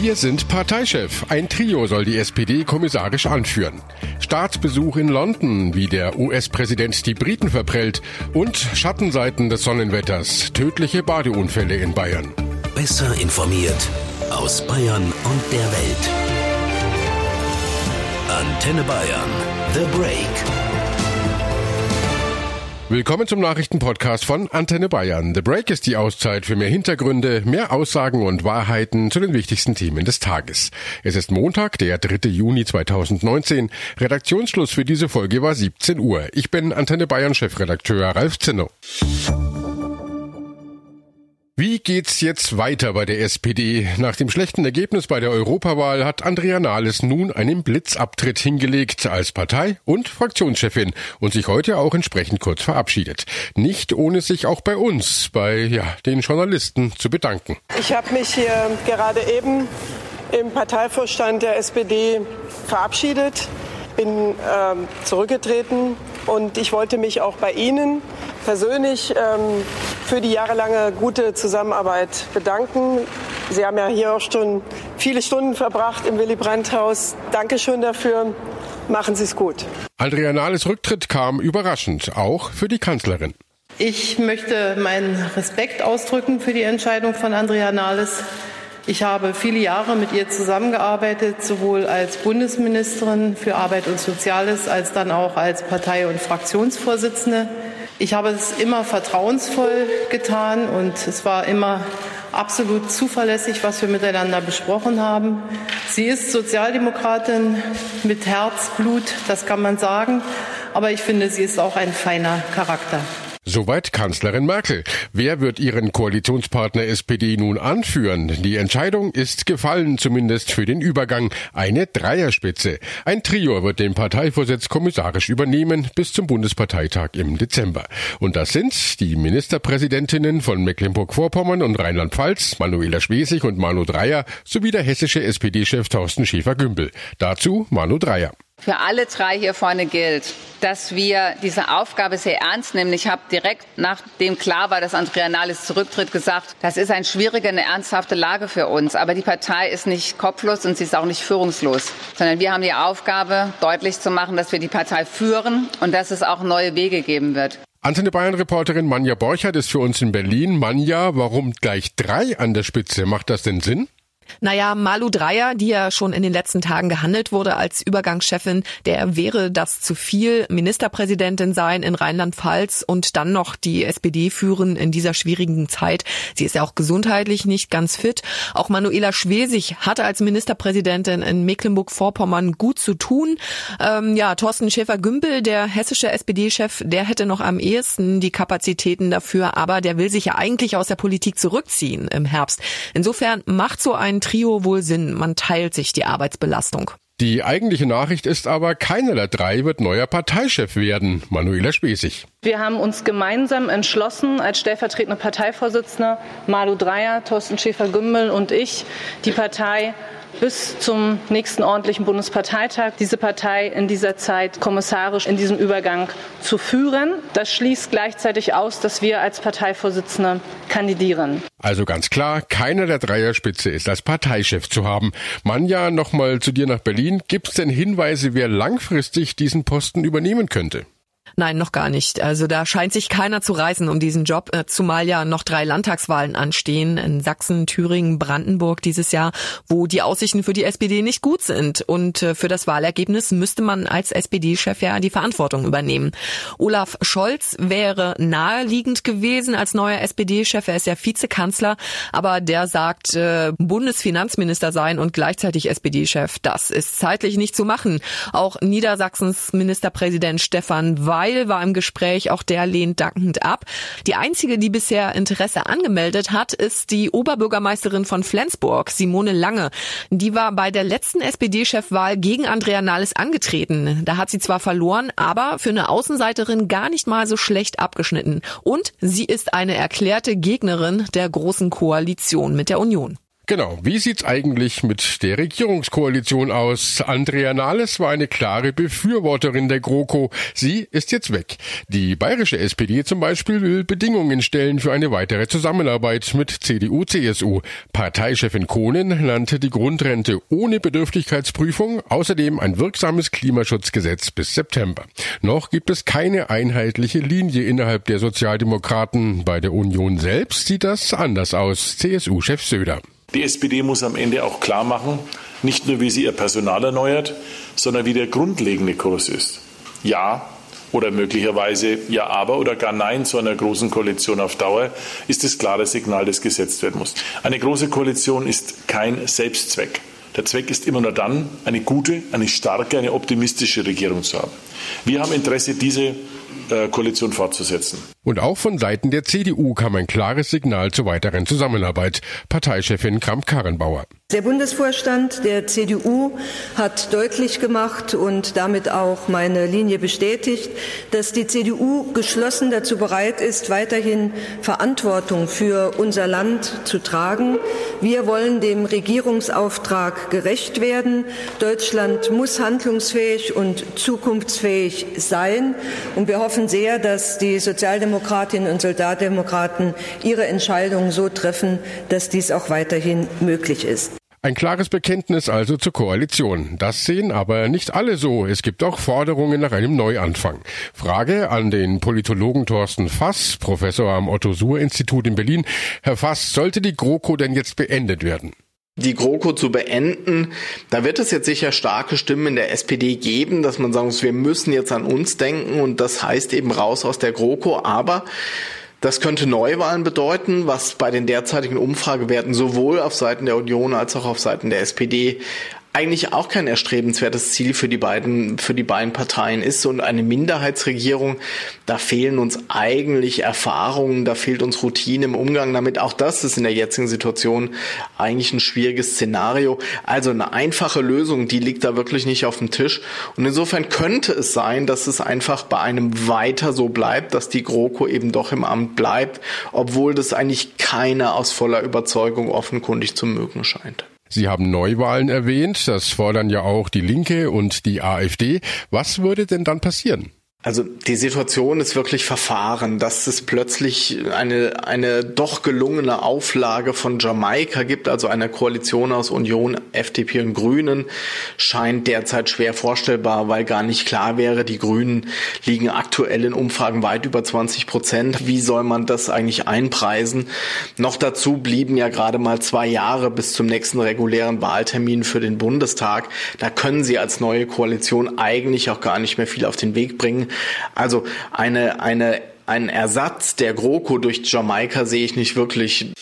Wir sind Parteichef. Ein Trio soll die SPD kommissarisch anführen. Staatsbesuch in London, wie der US-Präsident die Briten verprellt und Schattenseiten des Sonnenwetters, tödliche Badeunfälle in Bayern. Besser informiert aus Bayern und der Welt. Antenne Bayern. The Break. Willkommen zum Nachrichtenpodcast von Antenne Bayern. The Break ist die Auszeit für mehr Hintergründe, mehr Aussagen und Wahrheiten zu den wichtigsten Themen des Tages. Es ist Montag, der 3. Juni 2019. Redaktionsschluss für diese Folge war 17 Uhr. Ich bin Antenne Bayern Chefredakteur Ralf Zinno. Wie geht's jetzt weiter bei der SPD? Nach dem schlechten Ergebnis bei der Europawahl hat Andrea Nahles nun einen Blitzabtritt hingelegt als Partei- und Fraktionschefin und sich heute auch entsprechend kurz verabschiedet. Nicht ohne sich auch bei uns, bei ja, den Journalisten zu bedanken. Ich habe mich hier gerade eben im Parteivorstand der SPD verabschiedet, bin äh, zurückgetreten und ich wollte mich auch bei Ihnen persönlich ähm, für die jahrelange gute Zusammenarbeit bedanken. Sie haben ja hier auch schon viele Stunden verbracht im Willy Brandt-Haus. Dankeschön dafür. Machen Sie es gut. Andrea Nahles Rücktritt kam überraschend, auch für die Kanzlerin. Ich möchte meinen Respekt ausdrücken für die Entscheidung von Andrea Nahles. Ich habe viele Jahre mit ihr zusammengearbeitet, sowohl als Bundesministerin für Arbeit und Soziales als dann auch als Partei- und Fraktionsvorsitzende. Ich habe es immer vertrauensvoll getan und es war immer absolut zuverlässig, was wir miteinander besprochen haben. Sie ist Sozialdemokratin mit Herzblut, das kann man sagen, aber ich finde, sie ist auch ein feiner Charakter. Soweit Kanzlerin Merkel. Wer wird ihren Koalitionspartner SPD nun anführen? Die Entscheidung ist gefallen, zumindest für den Übergang. Eine Dreierspitze. Ein Trio wird den Parteivorsitz kommissarisch übernehmen bis zum Bundesparteitag im Dezember. Und das sind die Ministerpräsidentinnen von Mecklenburg-Vorpommern und Rheinland-Pfalz, Manuela Schwesig und Manu Dreyer, sowie der hessische SPD-Chef Thorsten Schäfer-Gümbel. Dazu Manu Dreyer. Für alle drei hier vorne gilt, dass wir diese Aufgabe sehr ernst nehmen. Ich habe direkt nachdem klar war, dass Andrea Nahles zurücktritt, gesagt, das ist eine schwierige, eine ernsthafte Lage für uns. Aber die Partei ist nicht kopflos und sie ist auch nicht führungslos, sondern wir haben die Aufgabe, deutlich zu machen, dass wir die Partei führen und dass es auch neue Wege geben wird. Antenne Bayern Reporterin Manja Borchert ist für uns in Berlin. Manja, warum gleich drei an der Spitze? Macht das denn Sinn? Naja, Malu Dreyer, die ja schon in den letzten Tagen gehandelt wurde als Übergangschefin, der wäre das zu viel. Ministerpräsidentin sein in Rheinland-Pfalz und dann noch die SPD führen in dieser schwierigen Zeit. Sie ist ja auch gesundheitlich nicht ganz fit. Auch Manuela Schwesig hatte als Ministerpräsidentin in Mecklenburg-Vorpommern gut zu tun. Ähm, ja, Thorsten Schäfer-Gümbel, der hessische SPD-Chef, der hätte noch am ehesten die Kapazitäten dafür, aber der will sich ja eigentlich aus der Politik zurückziehen im Herbst. Insofern macht so ein Trio wohl Sinn. Man teilt sich die Arbeitsbelastung. Die eigentliche Nachricht ist aber, keiner der drei wird neuer Parteichef werden. Manuela Spesig. Wir haben uns gemeinsam entschlossen, als stellvertretende Parteivorsitzender Malu Dreyer, Thorsten Schäfer-Gümbel und ich, die Partei bis zum nächsten ordentlichen Bundesparteitag diese Partei in dieser Zeit kommissarisch in diesem Übergang zu führen. Das schließt gleichzeitig aus, dass wir als Parteivorsitzende kandidieren. Also ganz klar, keiner der Dreierspitze ist als Parteichef zu haben. Manja, nochmal zu dir nach Berlin. Gibt es denn Hinweise, wer langfristig diesen Posten übernehmen könnte? Nein, noch gar nicht. Also da scheint sich keiner zu reißen um diesen Job, äh, zumal ja noch drei Landtagswahlen anstehen in Sachsen, Thüringen, Brandenburg dieses Jahr, wo die Aussichten für die SPD nicht gut sind. Und äh, für das Wahlergebnis müsste man als SPD-Chef ja die Verantwortung übernehmen. Olaf Scholz wäre naheliegend gewesen als neuer SPD-Chef. Er ist ja Vizekanzler, aber der sagt, äh, Bundesfinanzminister sein und gleichzeitig SPD-Chef, das ist zeitlich nicht zu machen. Auch Niedersachsens Ministerpräsident Stefan Weil Weil war im Gespräch, auch der lehnt dankend ab. Die einzige, die bisher Interesse angemeldet hat, ist die Oberbürgermeisterin von Flensburg, Simone Lange. Die war bei der letzten SPD-Chefwahl gegen Andrea Nahles angetreten. Da hat sie zwar verloren, aber für eine Außenseiterin gar nicht mal so schlecht abgeschnitten. Und sie ist eine erklärte Gegnerin der Großen Koalition mit der Union. Genau. Wie sieht's eigentlich mit der Regierungskoalition aus? Andrea Nahles war eine klare Befürworterin der GroKo. Sie ist jetzt weg. Die bayerische SPD zum Beispiel will Bedingungen stellen für eine weitere Zusammenarbeit mit CDU, CSU. Parteichefin Kohnen nannte die Grundrente ohne Bedürftigkeitsprüfung, außerdem ein wirksames Klimaschutzgesetz bis September. Noch gibt es keine einheitliche Linie innerhalb der Sozialdemokraten. Bei der Union selbst sieht das anders aus. CSU-Chef Söder. Die SPD muss am Ende auch klar machen, nicht nur wie sie ihr Personal erneuert, sondern wie der grundlegende Kurs ist. Ja oder möglicherweise ja aber oder gar nein zu einer großen Koalition auf Dauer ist das klare Signal, das gesetzt werden muss. Eine große Koalition ist kein Selbstzweck. Der Zweck ist immer nur dann, eine gute, eine starke, eine optimistische Regierung zu haben. Wir haben Interesse, diese äh, Koalition fortzusetzen. Und auch von Seiten der CDU kam ein klares Signal zur weiteren Zusammenarbeit. Parteichefin Kramp-Karrenbauer. Der Bundesvorstand der CDU hat deutlich gemacht und damit auch meine Linie bestätigt, dass die CDU geschlossen dazu bereit ist, weiterhin Verantwortung für unser Land zu tragen. Wir wollen dem Regierungsauftrag gerecht werden. Deutschland muss handlungsfähig und zukunftsfähig sein. Und wir hoffen sehr, dass die Sozialdemokratinnen und Sozialdemokraten ihre Entscheidungen so treffen, dass dies auch weiterhin möglich ist. Ein klares Bekenntnis also zur Koalition. Das sehen aber nicht alle so. Es gibt auch Forderungen nach einem Neuanfang. Frage an den Politologen Thorsten Fass, Professor am Otto-Suhr-Institut in Berlin. Herr Fass, sollte die GroKo denn jetzt beendet werden? Die GroKo zu beenden. Da wird es jetzt sicher starke Stimmen in der SPD geben, dass man sagen muss, wir müssen jetzt an uns denken und das heißt eben raus aus der GroKo. Aber das könnte Neuwahlen bedeuten, was bei den derzeitigen Umfragewerten sowohl auf Seiten der Union als auch auf Seiten der SPD eigentlich auch kein erstrebenswertes Ziel für die beiden, für die beiden Parteien ist. Und eine Minderheitsregierung, da fehlen uns eigentlich Erfahrungen, da fehlt uns Routine im Umgang damit. Auch das ist in der jetzigen Situation eigentlich ein schwieriges Szenario. Also eine einfache Lösung, die liegt da wirklich nicht auf dem Tisch. Und insofern könnte es sein, dass es einfach bei einem weiter so bleibt, dass die GroKo eben doch im Amt bleibt, obwohl das eigentlich keiner aus voller Überzeugung offenkundig zu mögen scheint. Sie haben Neuwahlen erwähnt, das fordern ja auch die Linke und die AfD. Was würde denn dann passieren? Also die Situation ist wirklich verfahren, dass es plötzlich eine, eine doch gelungene Auflage von Jamaika gibt, also eine Koalition aus Union, FDP und Grünen, scheint derzeit schwer vorstellbar, weil gar nicht klar wäre, die Grünen liegen aktuell in Umfragen weit über 20 Prozent. Wie soll man das eigentlich einpreisen? Noch dazu blieben ja gerade mal zwei Jahre bis zum nächsten regulären Wahltermin für den Bundestag. Da können sie als neue Koalition eigentlich auch gar nicht mehr viel auf den Weg bringen. Also eine, eine, einen Ersatz der GroKo durch Jamaika sehe ich nicht wirklich.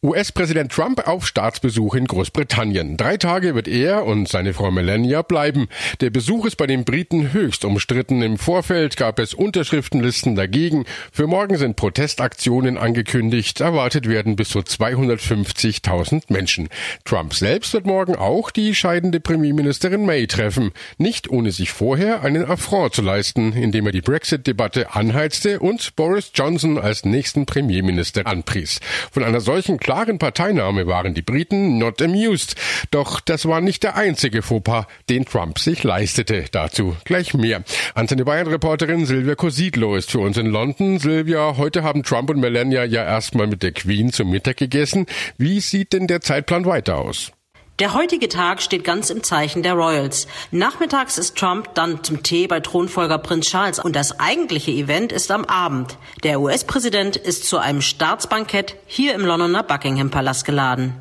US-Präsident Trump auf Staatsbesuch in Großbritannien. Drei Tage wird er und seine Frau Melania bleiben. Der Besuch ist bei den Briten höchst umstritten. Im Vorfeld gab es Unterschriftenlisten dagegen. Für morgen sind Protestaktionen angekündigt. Erwartet werden bis zu 250.000 Menschen. Trump selbst wird morgen auch die scheidende Premierministerin May treffen. Nicht ohne sich vorher einen Affront zu leisten, indem er die Brexit-Debatte anheizte und Boris Johnson als nächsten Premierminister anpries. Von einer solchen klaren Parteinahme waren die Briten not amused. Doch das war nicht der einzige Fauxpas, den Trump sich leistete. Dazu gleich mehr. Antenne Bayern-Reporterin Silvia Cosidlo ist für uns in London. Silvia, heute haben Trump und Melania ja erstmal mit der Queen zum Mittag gegessen. Wie sieht denn der Zeitplan weiter aus? Der heutige Tag steht ganz im Zeichen der Royals. Nachmittags ist Trump dann zum Tee bei Thronfolger Prinz Charles und das eigentliche Event ist am Abend. Der US-Präsident ist zu einem Staatsbankett hier im Londoner Buckingham Palast geladen.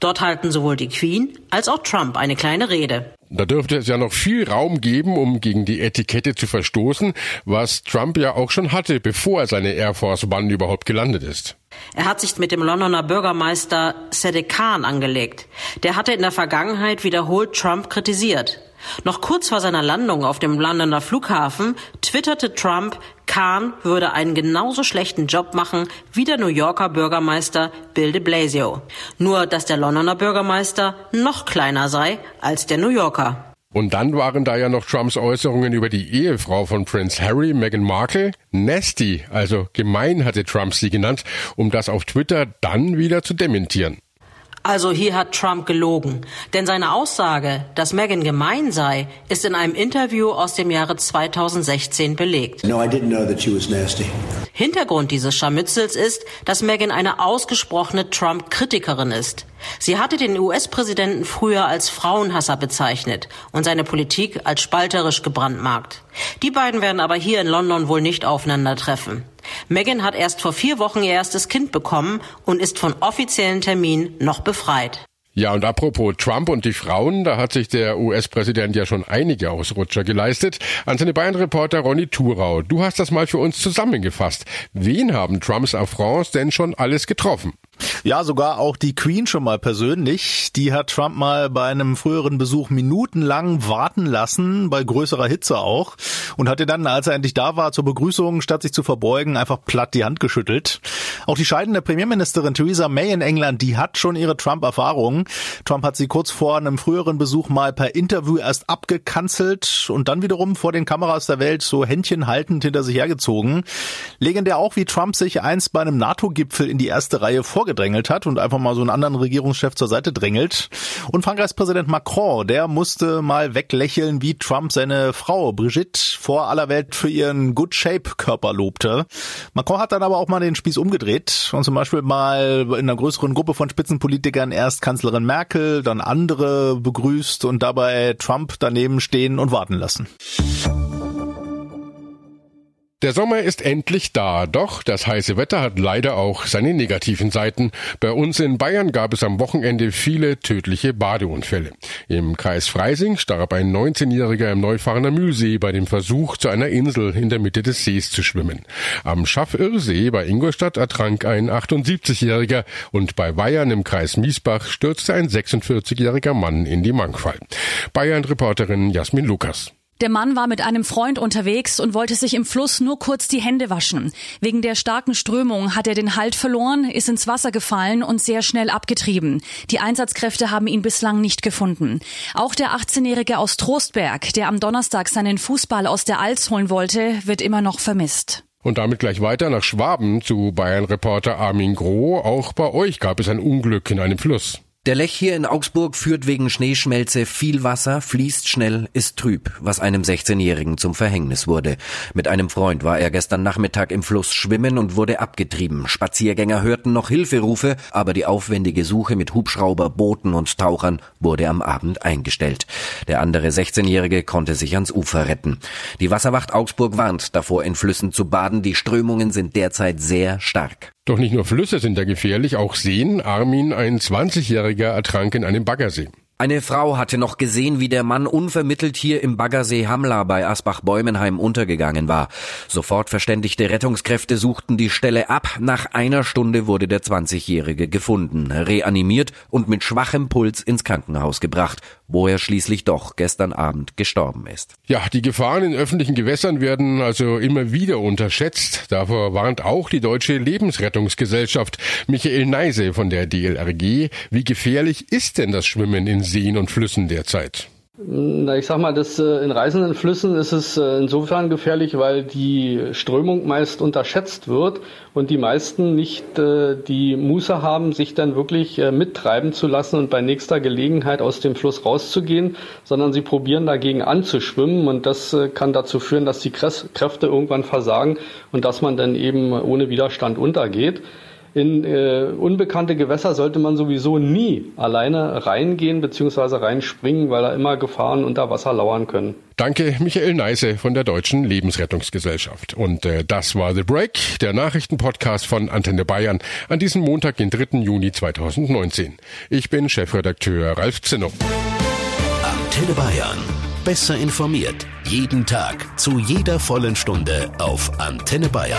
Dort halten sowohl die Queen als auch Trump eine kleine Rede. Da dürfte es ja noch viel Raum geben, um gegen die Etikette zu verstoßen, was Trump ja auch schon hatte, bevor er seine Air Force One überhaupt gelandet ist. Er hat sich mit dem Londoner Bürgermeister Sadiq Khan angelegt. Der hatte in der Vergangenheit wiederholt Trump kritisiert. Noch kurz vor seiner Landung auf dem Londoner Flughafen twitterte Trump, Khan würde einen genauso schlechten Job machen wie der New Yorker Bürgermeister Bill de Blasio. Nur, dass der Londoner Bürgermeister noch kleiner sei als der New Yorker. Und dann waren da ja noch Trumps Äußerungen über die Ehefrau von Prince Harry, Meghan Markle. Nasty, also gemein hatte Trump sie genannt, um das auf Twitter dann wieder zu dementieren. Also hier hat Trump gelogen. Denn seine Aussage, dass Meghan gemein sei, ist in einem Interview aus dem Jahre 2016 belegt. No, I didn't know that she was nasty. Hintergrund dieses Scharmützels ist, dass Meghan eine ausgesprochene Trump-Kritikerin ist. Sie hatte den US-Präsidenten früher als Frauenhasser bezeichnet und seine Politik als spalterisch gebrandmarkt. Die beiden werden aber hier in London wohl nicht aufeinandertreffen. Meghan hat erst vor vier Wochen ihr erstes Kind bekommen und ist von offiziellen Terminen noch befreit. Ja, und apropos Trump und die Frauen, da hat sich der US-Präsident ja schon einige Ausrutscher geleistet. An seine Bayern-Reporter Ronny Thurau, du hast das mal für uns zusammengefasst. Wen haben Trumps Affronts denn schon alles getroffen? Ja, sogar auch die Queen schon mal persönlich. Die hat Trump mal bei einem früheren Besuch minutenlang warten lassen, bei größerer Hitze auch. Und hatte dann, als er endlich da war, zur Begrüßung, statt sich zu verbeugen, einfach platt die Hand geschüttelt. Auch die scheidende Premierministerin Theresa May in England, die hat schon ihre Trump-Erfahrung. Trump hat sie kurz vor einem früheren Besuch mal per Interview erst abgekanzelt und dann wiederum vor den Kameras der Welt so Händchen haltend hinter sich hergezogen. Legendär auch, wie Trump sich einst bei einem NATO-Gipfel in die erste Reihe vorgestellt vorgedrängelt hat und einfach mal so einen anderen Regierungschef zur Seite drängelt. Und Frankreichs Präsident Macron, der musste mal weglächeln, wie Trump seine Frau Brigitte vor aller Welt für ihren Good Shape Körper lobte. Macron hat dann aber auch mal den Spieß umgedreht und zum Beispiel mal in einer größeren Gruppe von Spitzenpolitikern erst Kanzlerin Merkel, dann andere begrüßt und dabei Trump daneben stehen und warten lassen. Der Sommer ist endlich da, doch das heiße Wetter hat leider auch seine negativen Seiten. Bei uns in Bayern gab es am Wochenende viele tödliche Badeunfälle. Im Kreis Freising starb ein 19-Jähriger im Neufahrener Mühlsee bei dem Versuch, zu einer Insel in der Mitte des Sees zu schwimmen. Am Schaffirrsee bei Ingolstadt ertrank ein 78-Jähriger und bei Bayern im Kreis Miesbach stürzte ein 46-jähriger Mann in die Mangfall. Bayern-Reporterin Jasmin Lukas. Der Mann war mit einem Freund unterwegs und wollte sich im Fluss nur kurz die Hände waschen. Wegen der starken Strömung hat er den Halt verloren, ist ins Wasser gefallen und sehr schnell abgetrieben. Die Einsatzkräfte haben ihn bislang nicht gefunden. Auch der 18-Jährige aus Trostberg, der am Donnerstag seinen Fußball aus der Alz holen wollte, wird immer noch vermisst. Und damit gleich weiter nach Schwaben zu Bayern-Reporter Armin Groh. Auch bei euch gab es ein Unglück in einem Fluss. Der Lech hier in Augsburg führt wegen Schneeschmelze viel Wasser, fließt schnell, ist trüb, was einem 16-Jährigen zum Verhängnis wurde. Mit einem Freund war er gestern Nachmittag im Fluss schwimmen und wurde abgetrieben. Spaziergänger hörten noch Hilferufe, aber die aufwendige Suche mit Hubschrauber, Booten und Tauchern wurde am Abend eingestellt. Der andere 16-Jährige konnte sich ans Ufer retten. Die Wasserwacht Augsburg warnt davor, in Flüssen zu baden. Die Strömungen sind derzeit sehr stark. Doch nicht nur Flüsse sind da gefährlich, auch Seen. Armin, ein 20-Jähriger, ertrank in einem Baggersee. Eine Frau hatte noch gesehen, wie der Mann unvermittelt hier im Baggersee Hamla bei Asbach-Bäumenheim untergegangen war. Sofort verständigte Rettungskräfte suchten die Stelle ab. Nach einer Stunde wurde der 20-Jährige gefunden, reanimiert und mit schwachem Puls ins Krankenhaus gebracht, wo er schließlich doch gestern Abend gestorben ist. Ja, die Gefahren in öffentlichen Gewässern werden also immer wieder unterschätzt. Davor warnt auch die Deutsche Lebensrettungsgesellschaft. Michael Neise von der DLRG. Wie gefährlich ist denn das Schwimmen in Seen und Flüssen derzeit? Na, ich sag mal, das, äh, in reißenden Flüssen ist es äh, insofern gefährlich, weil die Strömung meist unterschätzt wird und die meisten nicht äh, die Muße haben, sich dann wirklich mittreiben zu lassen und bei nächster Gelegenheit aus dem Fluss rauszugehen, sondern sie probieren dagegen anzuschwimmen und das kann dazu führen, dass die Kräfte irgendwann versagen und dass man dann eben ohne Widerstand untergeht. In äh, unbekannte Gewässer sollte man sowieso nie alleine reingehen bzw. reinspringen, weil da immer Gefahren unter Wasser lauern können. Danke, Michael Neise von der Deutschen Lebensrettungsgesellschaft. Und äh, das war The Break, der Nachrichtenpodcast von Antenne Bayern an diesem Montag, den 3. Juni 2019. Ich bin Chefredakteur Ralf Zinno. Antenne Bayern. Besser informiert. Jeden Tag. Zu jeder vollen Stunde auf Antenne Bayern.